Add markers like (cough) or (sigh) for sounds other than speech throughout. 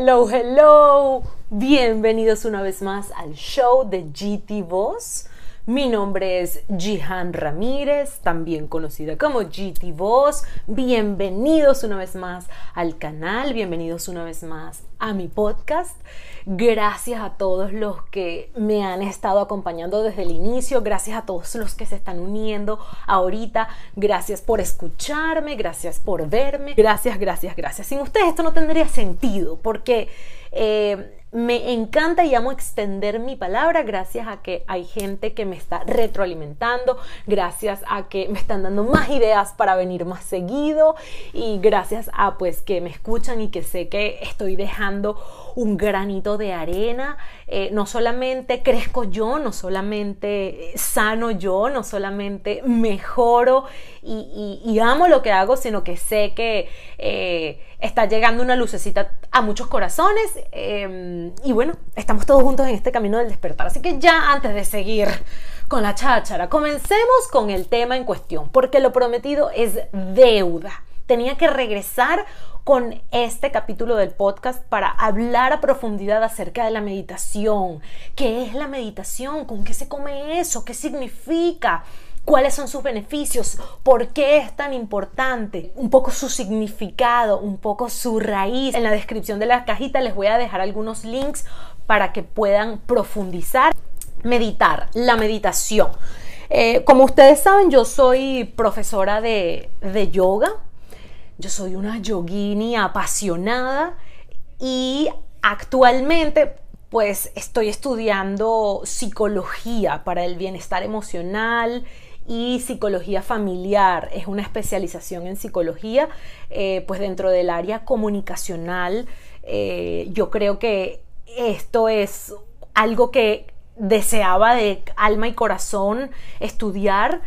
Hello, hello. Bienvenidos una vez más al show de GT Voz. Mi nombre es Jihan Ramírez, también conocida como GT Voz. Bienvenidos una vez más al canal, bienvenidos una vez más a mi podcast. Gracias a todos los que me han estado acompañando desde el inicio, gracias a todos los que se están uniendo ahorita, gracias por escucharme, gracias por verme, gracias, gracias, gracias. Sin ustedes esto no tendría sentido porque... Eh, me encanta y amo extender mi palabra gracias a que hay gente que me está retroalimentando, gracias a que me están dando más ideas para venir más seguido y gracias a pues que me escuchan y que sé que estoy dejando un granito de arena. Eh, no solamente crezco yo, no solamente sano yo, no solamente mejoro y, amo lo que hago, sino que sé que eh, está llegando una lucecita a muchos corazones. Em, y bueno, estamos todos juntos en este camino del despertar. Así que ya antes de seguir con la cháchara, comencemos con el tema en cuestión, porque lo prometido es deuda. Tenía que regresar con este capítulo del podcast para hablar a profundidad acerca de la meditación. ¿Qué es la meditación? ¿Con qué se come eso? ¿Qué significa? cuáles son sus beneficios, por qué es tan importante, un poco su significado, un poco su raíz. En la descripción de la cajita les voy a dejar algunos links para que puedan profundizar. Meditar, la meditación. Eh, como ustedes saben, yo soy profesora de, de yoga. Yo soy una yogini apasionada y actualmente pues estoy estudiando psicología para el bienestar emocional y psicología familiar. Es una especialización en psicología, eh, pues dentro del área comunicacional. Eh, yo creo que esto es algo que deseaba de alma y corazón estudiar.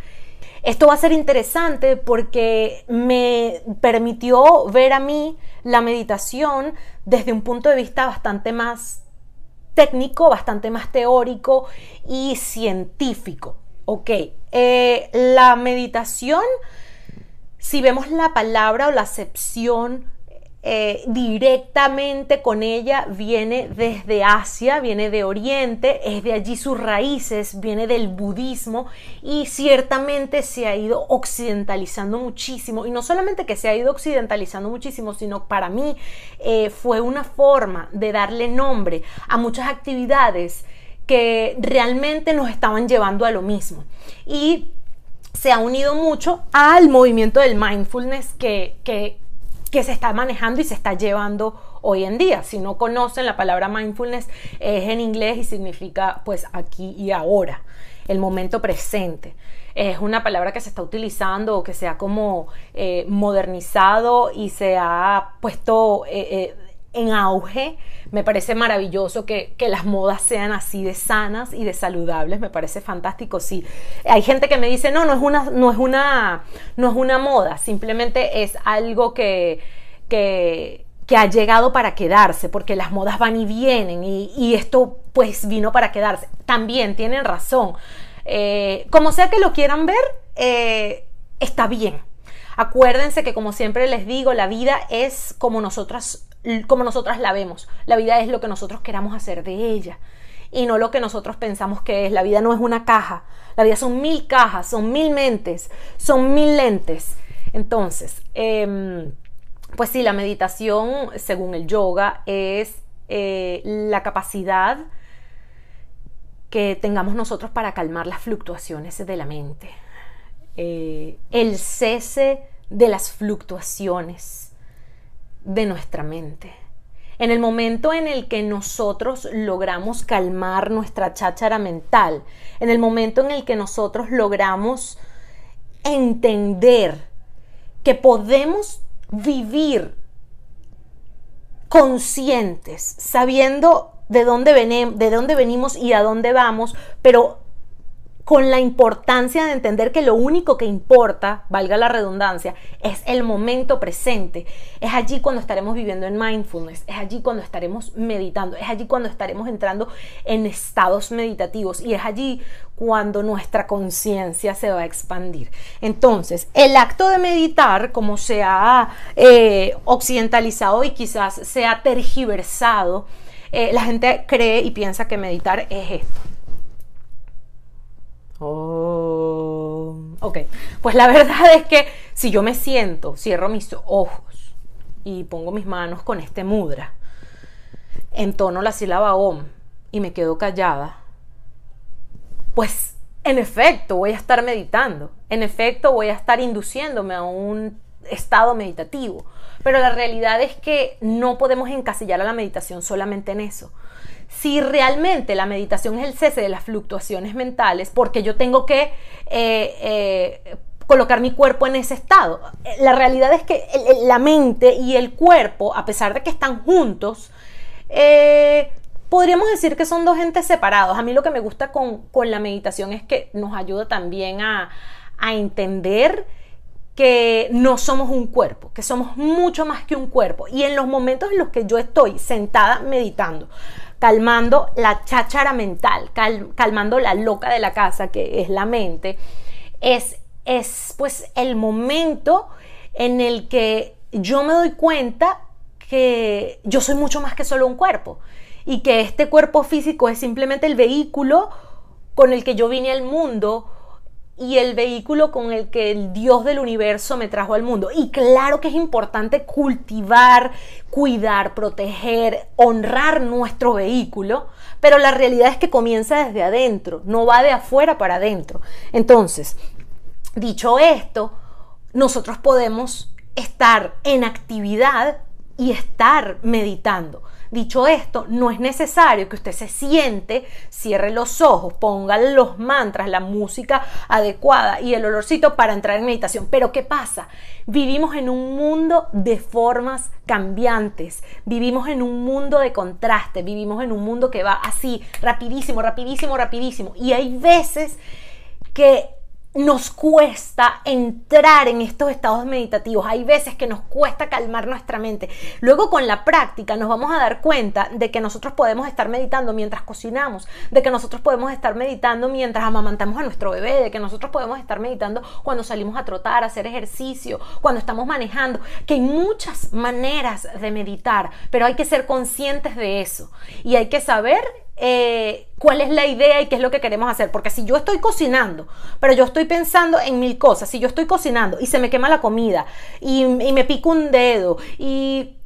Esto va a ser interesante porque me permitió ver a mí la meditación desde un punto de vista bastante más técnico, bastante más teórico y científico. Ok, eh, la meditación, si vemos la palabra o la acepción eh, directamente con ella viene desde Asia, viene de Oriente, es de allí sus raíces, viene del budismo y ciertamente se ha ido occidentalizando muchísimo. Y no solamente que se ha ido occidentalizando muchísimo, sino para mí eh, fue una forma de darle nombre a muchas actividades que realmente nos estaban llevando a lo mismo. Y se ha unido mucho al movimiento del mindfulness que, que, que, se está manejando y se está llevando hoy en día. Si no conocen la palabra mindfulness es en inglés y significa pues aquí y ahora, el momento presente. Es una palabra que se está utilizando o que se ha como eh, modernizado y se ha puesto eh, eh, en auge. Me parece maravilloso que, las modas sean así de sanas y de saludables. Me parece fantástico. Sí, hay gente que me dice, no, no es una, no es una, no es una moda, simplemente es algo que, que, ha llegado para quedarse, porque las modas van y vienen y, esto pues vino para quedarse. También tienen razón. Eh, como sea que lo quieran ver, eh, está bien. Acuérdense que como siempre les digo, la vida es como nosotras como nosotras la vemos. La vida es lo que nosotros queramos hacer de ella y no lo que nosotros pensamos que es. La vida no es una caja, la vida son mil cajas, son mil mentes, son mil lentes. Entonces, em, pues sí, la meditación, según el yoga, es eh, la capacidad que tengamos nosotros para calmar las fluctuaciones de la mente, eh, el cese de las fluctuaciones de nuestra mente. En el momento en el que nosotros logramos calmar nuestra cháchara mental, en el momento en el que nosotros logramos entender que podemos vivir conscientes, sabiendo de dónde, de dónde venimos y a dónde vamos, pero con la importancia de entender que lo único que importa, valga la redundancia, es el momento presente. Es allí cuando estaremos viviendo en mindfulness, es allí cuando estaremos meditando, es allí cuando estaremos entrando en estados meditativos y es allí cuando nuestra conciencia se va a expandir. Entonces, el acto de meditar, como se ha eh, occidentalizado y quizás se ha tergiversado, eh, la gente cree y piensa que meditar es esto ok, pues la (laughs) verdad es que si yo me siento, cierro mis ojos y pongo mis manos con este mudra, entono la sílaba OM y me quedo callada, pues en efecto voy a estar meditando, en efecto voy a estar induciéndome a un estado meditativo, pero la realidad es que no podemos encasillar a la meditación solamente en eso si realmente la meditación es el cese de las fluctuaciones mentales, porque yo tengo que eh, eh, colocar mi cuerpo en ese estado. La realidad es que la mente y el cuerpo, a pesar de que están juntos, eh, podríamos decir que son dos entes separados. A mí lo que me gusta con, la meditación es que nos ayuda también a, a entender que no somos un cuerpo, que somos mucho más que un cuerpo. Y en los momentos en los que yo estoy sentada meditando, calmando la cháchara mental, calmando la loca de la casa, que es la mente, es, es pues el momento en el que yo me doy cuenta que yo soy mucho más que solo un cuerpo y que este cuerpo físico es simplemente el vehículo con el que yo vine al mundo y el vehículo con el que el Dios del universo me trajo al mundo. Y claro que es importante cultivar, cuidar, proteger, honrar nuestro vehículo, pero la realidad es que comienza desde adentro, no va de afuera para adentro. Entonces, dicho esto, nosotros podemos estar en actividad y estar meditando. Dicho esto, no es necesario que usted se siente, cierre los ojos, ponga los mantras, la música adecuada y el olorcito para entrar en meditación. Pero ¿qué pasa? Vivimos en un mundo de formas cambiantes, vivimos en un mundo de contraste, vivimos en un mundo que va así, rapidísimo, rapidísimo, rapidísimo. Y hay veces que nos cuesta entrar en estos estados meditativos. Hay veces que nos cuesta calmar nuestra mente. Luego con la práctica nos vamos a dar cuenta de que nosotros podemos estar meditando mientras cocinamos, de que nosotros podemos estar meditando mientras amamantamos a nuestro bebé, de que nosotros podemos estar meditando cuando salimos a trotar, a hacer ejercicio, cuando estamos manejando, que hay muchas maneras de meditar, pero hay que ser conscientes de eso y hay que saber eh, cuál es la idea y qué es lo que queremos hacer. Porque si yo estoy cocinando, pero yo estoy pensando en mil cosas, si yo estoy cocinando y se me quema la comida y, me pico un dedo y...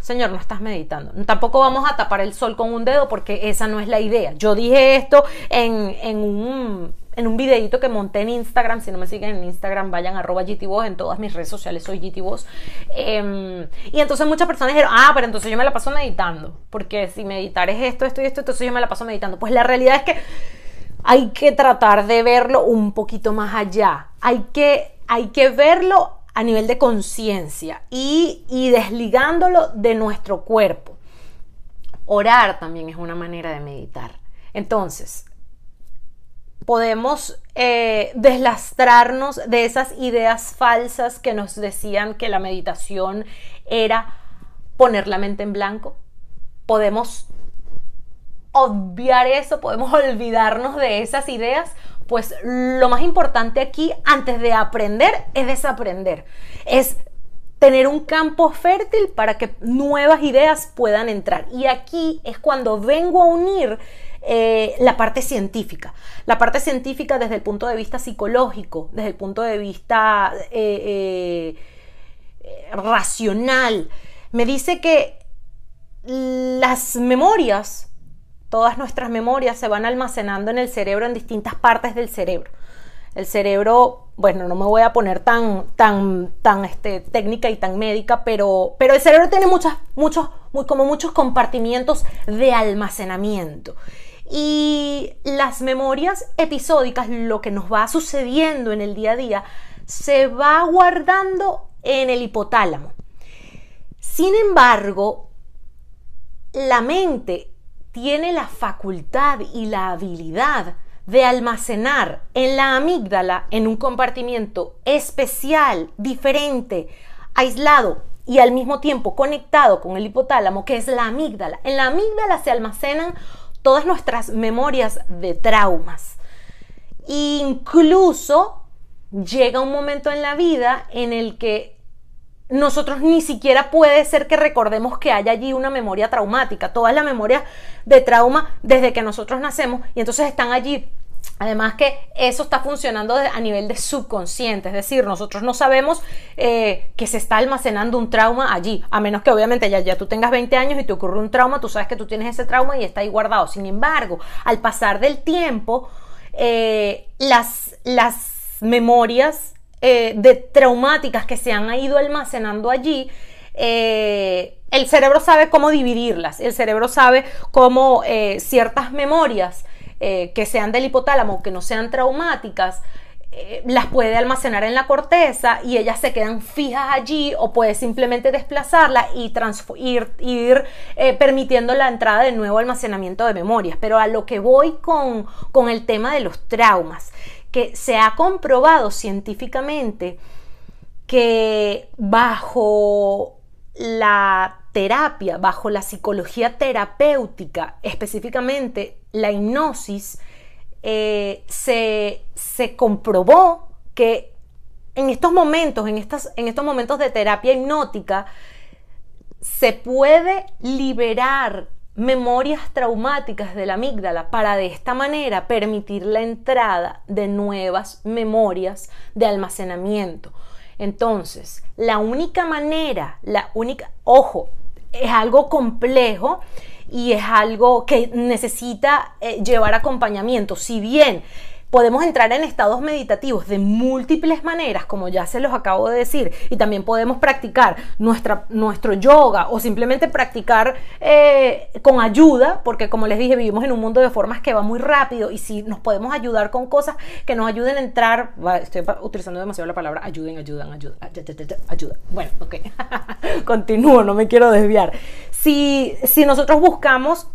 Señor, no estás meditando. Tampoco vamos a tapar el sol con un dedo porque esa no es la idea. Yo dije esto en, en un en un videito que monté en Instagram. Si no me siguen en Instagram, vayan arroba GTVoz. En todas mis redes sociales soy GTVoz. Em, y entonces muchas personas dijeron, ah, pero entonces yo me la paso meditando. Porque si meditar es esto, esto y esto, entonces yo me la paso meditando. Pues la realidad es que hay que tratar de verlo un poquito más allá. Hay que, hay que verlo a nivel de conciencia y, y desligándolo de nuestro cuerpo. Orar también es una manera de meditar. Entonces, podemos eh, deslastrarnos de esas ideas falsas que nos decían que la meditación era poner la mente en blanco. Podemos obviar eso, podemos (laughs) olvidarnos de esas ideas, pues lo más importante aquí, antes de aprender, es desaprender. Es tener un campo fértil para que nuevas ideas puedan entrar. Y aquí es cuando vengo a unir eh, la parte científica. La parte científica desde el punto de vista psicológico, desde el punto de vista eh, eh, racional. Me dice que las memorias, todas nuestras memorias se van almacenando en el cerebro en distintas partes del cerebro. El cerebro, bueno, no me voy a poner tan, tan, tan este, técnica y tan médica, pero, pero el cerebro tiene muchas, muchos, como muchos compartimientos de almacenamiento. Y las memorias episódicas, lo que nos va sucediendo en el día a día, se va guardando en el hipotálamo. Sin embargo, la mente tiene la facultad y la habilidad de almacenar en la amígdala, en un compartimiento especial, diferente, aislado y al mismo tiempo conectado con el hipotálamo, que es la amígdala. En la amígdala se almacenan todas nuestras memorias de traumas. Incluso llega un momento en la vida en el que nosotros ni siquiera puede ser que recordemos que haya allí una memoria traumática. Todas las memorias de trauma desde que nosotros nacemos y entonces están allí Además que eso está funcionando a nivel de subconsciente, es decir, nosotros no sabemos eh, que se está almacenando un trauma allí, a menos que obviamente ya, ya tú tengas 20 años y te ocurre un trauma, tú sabes que tú tienes ese trauma y está ahí guardado. Sin embargo, al pasar del tiempo, eh, las, las memorias eh, de traumáticas que se han ido almacenando allí, el cerebro sabe cómo dividirlas, el cerebro sabe cómo ciertas memorias eh, que sean del hipotálamo, que no sean traumáticas, eh, las puede almacenar en la corteza y ellas se quedan fijas allí o puede simplemente desplazarla y ir, eh, permitiendo la entrada de nuevo almacenamiento de memorias. Pero a lo que voy con, con el tema de los traumas, que se ha comprobado científicamente que bajo la terapia, bajo la psicología terapéutica, específicamente la hipnosis, eh, se, comprobó que en estos momentos, en, estas, en estos momentos de terapia hipnótica, se puede liberar memorias traumáticas de la amígdala para de esta manera permitir la entrada de nuevas memorias de almacenamiento. Entonces, la única manera, la única, ojo, es algo complejo y es algo que necesita eh, llevar acompañamiento. Si bien podemos entrar en estados meditativos de múltiples maneras, como ya se los acabo de decir, y también podemos practicar nuestra, nuestro yoga o simplemente practicar eh, con ayuda, porque como les dije, vivimos en un mundo de formas que va muy rápido y si nos podemos ayudar con cosas que nos ayuden a entrar, estoy utilizando demasiado la palabra ayuden, ayudan, ayuda, ayuda. Bueno, ok, (laughs) continúo, no me quiero desviar. Si, si nosotros buscamos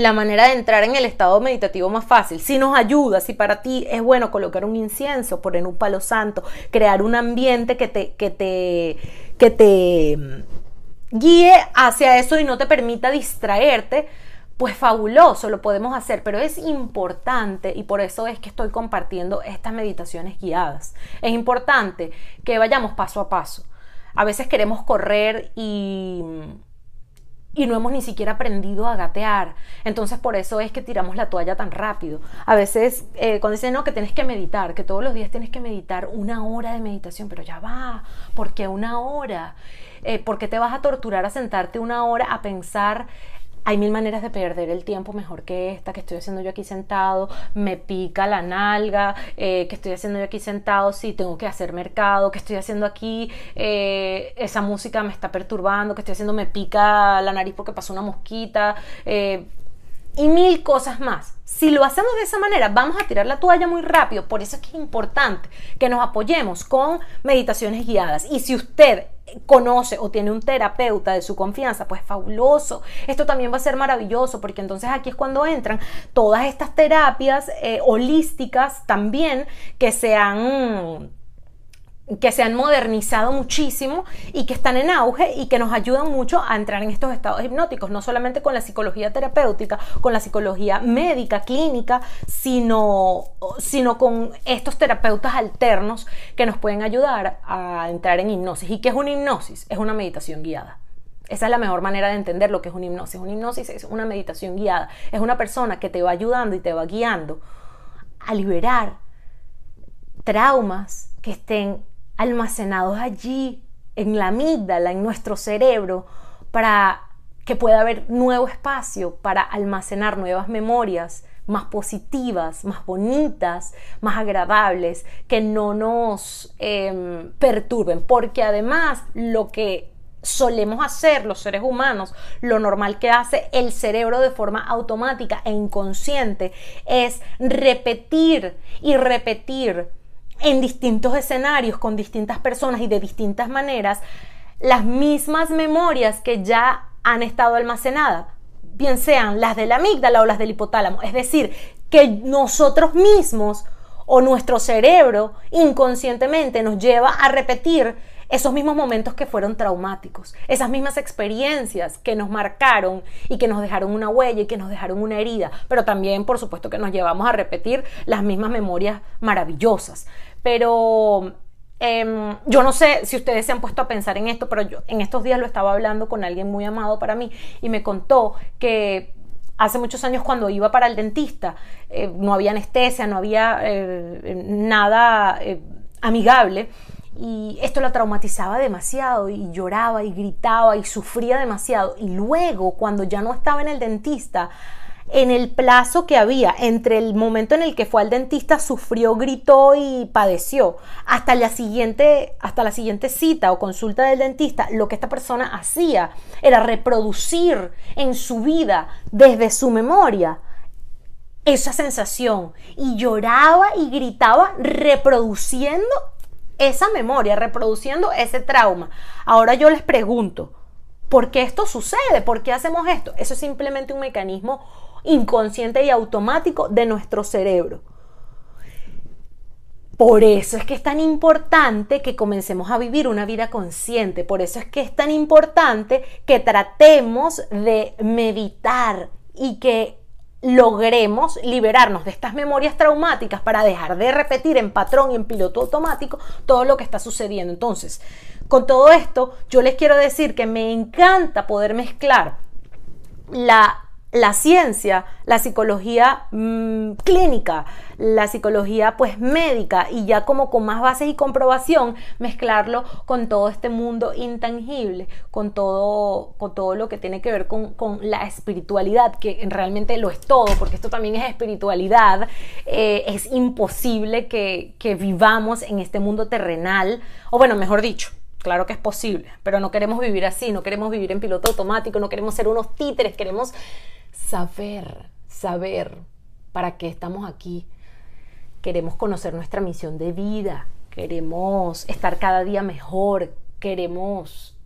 la manera de entrar en el estado meditativo más fácil. Si nos ayuda, si para ti es bueno colocar un incienso, poner un palo santo, crear un ambiente que te, que te, que te mm, guíe hacia eso y no te permita distraerte, pues fabuloso, lo podemos hacer, pero es importante y por eso es que estoy compartiendo estas meditaciones guiadas. Es importante que vayamos paso a paso. A veces queremos correr y y no hemos ni siquiera aprendido a gatear. Entonces por eso es que tiramos la toalla tan rápido. A veces eh, cuando dicen, no, que tienes que meditar, que todos los días tienes que meditar una hora de meditación, pero ya va, ¿por qué una hora? Eh, ¿Por qué te vas a torturar a sentarte una hora a pensar hay mil maneras de perder el tiempo mejor que esta, que estoy haciendo yo aquí sentado, me pica la nalga, eh, que estoy haciendo yo aquí sentado, sí, tengo que hacer mercado, que estoy haciendo aquí, eh, esa música me está perturbando, que estoy haciendo, me pica la nariz porque pasó una mosquita, eh, y mil cosas más. Si lo hacemos de esa manera, vamos a tirar la toalla muy rápido. Por eso es que es importante que nos apoyemos con meditaciones guiadas. Y si usted conoce o tiene un terapeuta de su confianza, pues fabuloso. Esto también va a ser maravilloso porque entonces aquí es cuando entran todas estas terapias eh, holísticas también que se han que se han modernizado muchísimo y que están en auge y que nos ayudan mucho a entrar en estos estados hipnóticos, no solamente con la psicología terapéutica, con la psicología médica, clínica, sino, sino con estos terapeutas alternos que nos pueden ayudar a entrar en hipnosis. ¿Y qué es una hipnosis? Es una meditación guiada. Esa es la mejor manera de entender lo que es una hipnosis. Una hipnosis es una meditación guiada. Es una persona que te va ayudando y te va guiando a liberar traumas que estén almacenados allí en la amígdala, en nuestro cerebro, para que pueda haber nuevo espacio para almacenar nuevas memorias más positivas, más bonitas, más agradables, que no nos em, perturben, porque además lo que solemos hacer los seres humanos, lo normal que hace el cerebro de forma automática e inconsciente es repetir y repetir en distintos escenarios, con distintas personas y de distintas maneras, las mismas memorias que ya han estado almacenadas, bien sean las de la amígdala o las del hipotálamo. Es decir, que nosotros mismos o nuestro cerebro inconscientemente nos lleva a repetir esos mismos momentos que fueron traumáticos, esas mismas experiencias que nos marcaron y que nos dejaron una huella y que nos dejaron una herida, pero también por supuesto que nos llevamos a repetir las mismas memorias maravillosas. Pero em, yo no sé si ustedes se han puesto a pensar en esto, pero yo en estos días lo estaba hablando con alguien muy amado para mí y me contó que hace muchos años cuando iba para el dentista, eh, no había anestesia, no había eh, nada eh, amigable. Y esto la traumatizaba demasiado y lloraba y gritaba y sufría demasiado. Y luego, cuando ya no estaba en el dentista, en el plazo que había entre el momento en el que fue al dentista, sufrió, gritó y padeció, hasta la siguiente, hasta la siguiente cita o consulta del dentista, lo que esta persona hacía era reproducir en su vida desde su memoria esa sensación y lloraba y gritaba reproduciendo esa memoria, reproduciendo ese trauma. Ahora yo les pregunto, ¿por qué esto sucede? ¿Por qué hacemos esto? Eso es simplemente un mecanismo inconsciente y automático de nuestro cerebro. Por eso es que es tan importante que comencemos a vivir una vida consciente. Por eso es que es tan importante que tratemos de meditar y que logremos liberarnos de estas memorias traumáticas para dejar de repetir en patrón y en piloto automático todo lo que está sucediendo. Entonces, con todo esto, yo les quiero decir que me encanta poder mezclar la la ciencia, la psicología mm, clínica, la psicología pues médica y ya como con más bases y comprobación mezclarlo con todo este mundo intangible, con todo, con todo lo que tiene que ver con, la espiritualidad, que realmente lo es todo, porque esto también es espiritualidad, eh, es imposible que, que vivamos en este mundo terrenal, o bueno, mejor dicho, Claro que es posible, pero no queremos vivir así, no queremos vivir en piloto automático, no queremos ser unos títeres, queremos saber, saber para qué estamos aquí. Queremos conocer nuestra misión de vida, queremos estar cada día mejor, queremos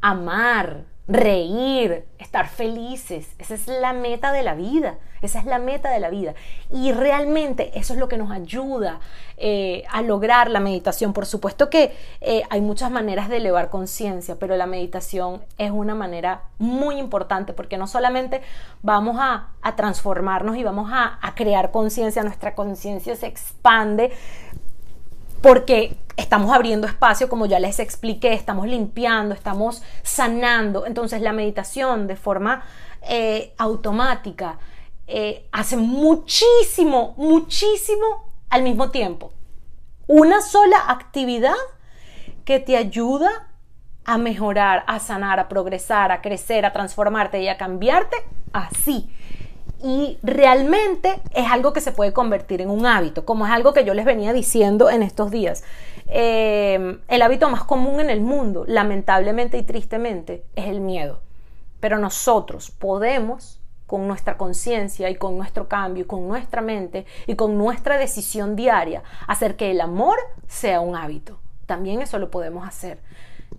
amar, reír, estar felices. Esa es la meta de la vida. Esa es la meta de la vida. Y realmente eso es lo que nos ayuda eh, a lograr la meditación. Por supuesto que eh, hay muchas maneras de elevar conciencia, pero la meditación es una manera muy importante porque no solamente vamos a, transformarnos y vamos a, a crear conciencia, nuestra conciencia se expande, porque estamos abriendo espacio, como ya les expliqué, estamos limpiando, estamos sanando. Entonces la meditación de forma eh, automática eh, hace muchísimo, muchísimo al mismo tiempo. Una sola actividad que te ayuda a mejorar, a sanar, a progresar, a crecer, a transformarte y a cambiarte así y realmente es algo que se puede convertir en un hábito, como es algo que yo les venía diciendo en estos días. Eh, el hábito más común en el mundo, lamentablemente y tristemente, es el miedo. Pero nosotros podemos, con nuestra conciencia y con nuestro cambio y con nuestra mente y con nuestra decisión diaria, hacer que el amor sea un hábito. También eso lo podemos hacer.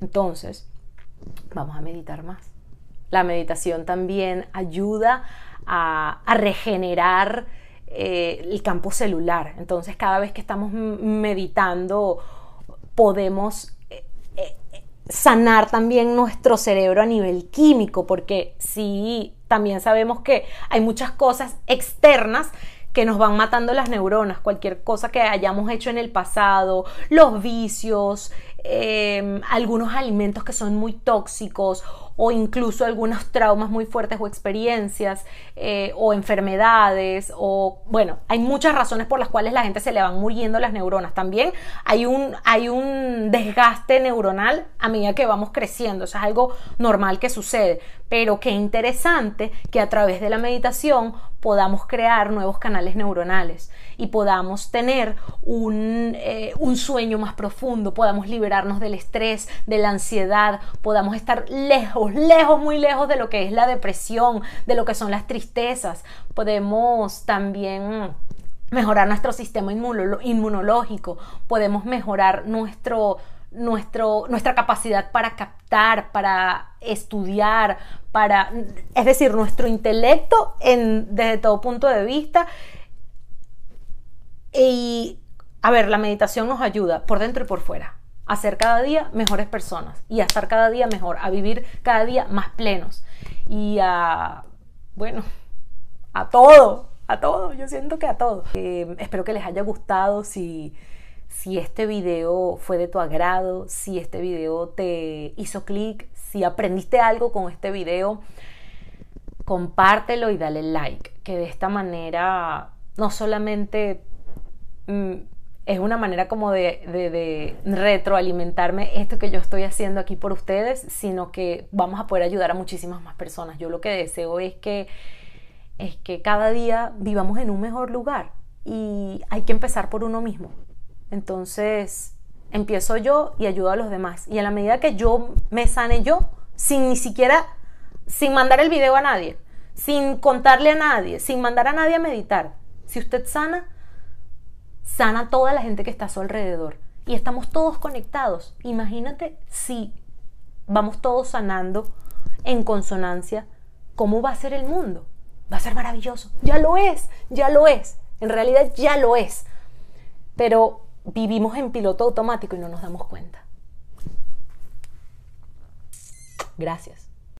Entonces, vamos a meditar más. La meditación también ayuda a, regenerar eh, el campo celular. Entonces, cada vez que estamos meditando, podemos eh, eh, sanar también nuestro cerebro a nivel químico, porque sí, también sabemos que hay muchas cosas externas que nos van matando las neuronas, cualquier cosa que hayamos hecho en el pasado, los vicios, algunos alimentos que son muy tóxicos o incluso algunos traumas muy fuertes o experiencias eh, o enfermedades o bueno, hay muchas razones por las cuales la gente se le van muriendo las neuronas. También hay un, hay un desgaste neuronal a que vamos creciendo, eso es algo normal que sucede, pero qué interesante que a través de la meditación podamos crear nuevos canales neuronales y podamos tener un, eh, un sueño más profundo, podamos liberarnos del estrés, de la ansiedad, podamos estar lejos lejos, muy lejos de lo que es la depresión, de lo que son las tristezas. Podemos también mejorar nuestro sistema inmunológico, podemos mejorar nuestro, nuestro, nuestra capacidad para captar, para estudiar, para, es decir, nuestro intelecto desde todo punto de vista. Y, a ver, la meditación nos ayuda por dentro y por fuera a ser cada día mejores personas y a estar cada día mejor, a vivir cada día más plenos y a, bueno, a todo, a todo, yo siento que a todo. Eh, espero que les haya gustado, si, si este video fue de tu agrado, si este video te hizo clic, si aprendiste algo con este video, compártelo y dale like, que de esta manera no solamente mm, es una manera como de, retroalimentarme esto que yo estoy haciendo aquí por ustedes, sino que vamos a poder ayudar a muchísimas más personas. Yo lo que deseo es que, es que cada día vivamos en un mejor lugar y hay que empezar por uno mismo. Entonces, empiezo yo y ayudo a los demás. Y a la medida que yo me sane yo, sin ni siquiera, sin mandar el video a nadie, sin contarle a nadie, sin mandar a nadie a meditar, si usted sana, sana toda la gente que está a su alrededor. Y estamos todos conectados. Imagínate si vamos todos sanando en consonancia, ¿cómo va a ser el mundo? Va a ser maravilloso. Ya lo es, ya lo es. En realidad ya lo es. Pero vivimos en piloto automático y no nos damos cuenta. Gracias.